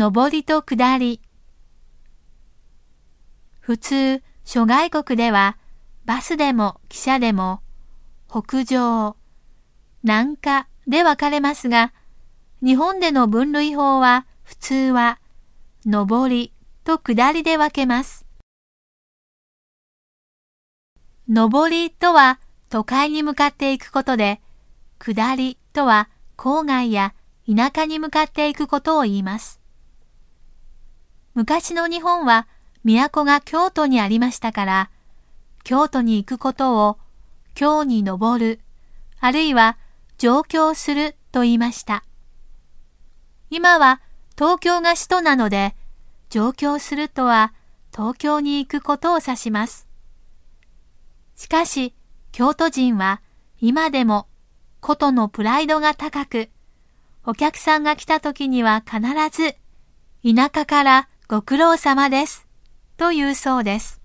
上りと下り。普通、諸外国では、バスでも汽車でも、北上、南下で分かれますが、日本での分類法は普通は、上りと下りで分けます。上りとは都会に向かっていくことで、下りとは郊外や田舎に向かっていくことを言います。昔の日本は都が京都にありましたから、京都に行くことを京に登る、あるいは上京すると言いました。今は東京が首都なので、上京するとは東京に行くことを指します。しかし、京都人は今でもことのプライドが高く、お客さんが来た時には必ず、田舎からご苦労様です、と言うそうです。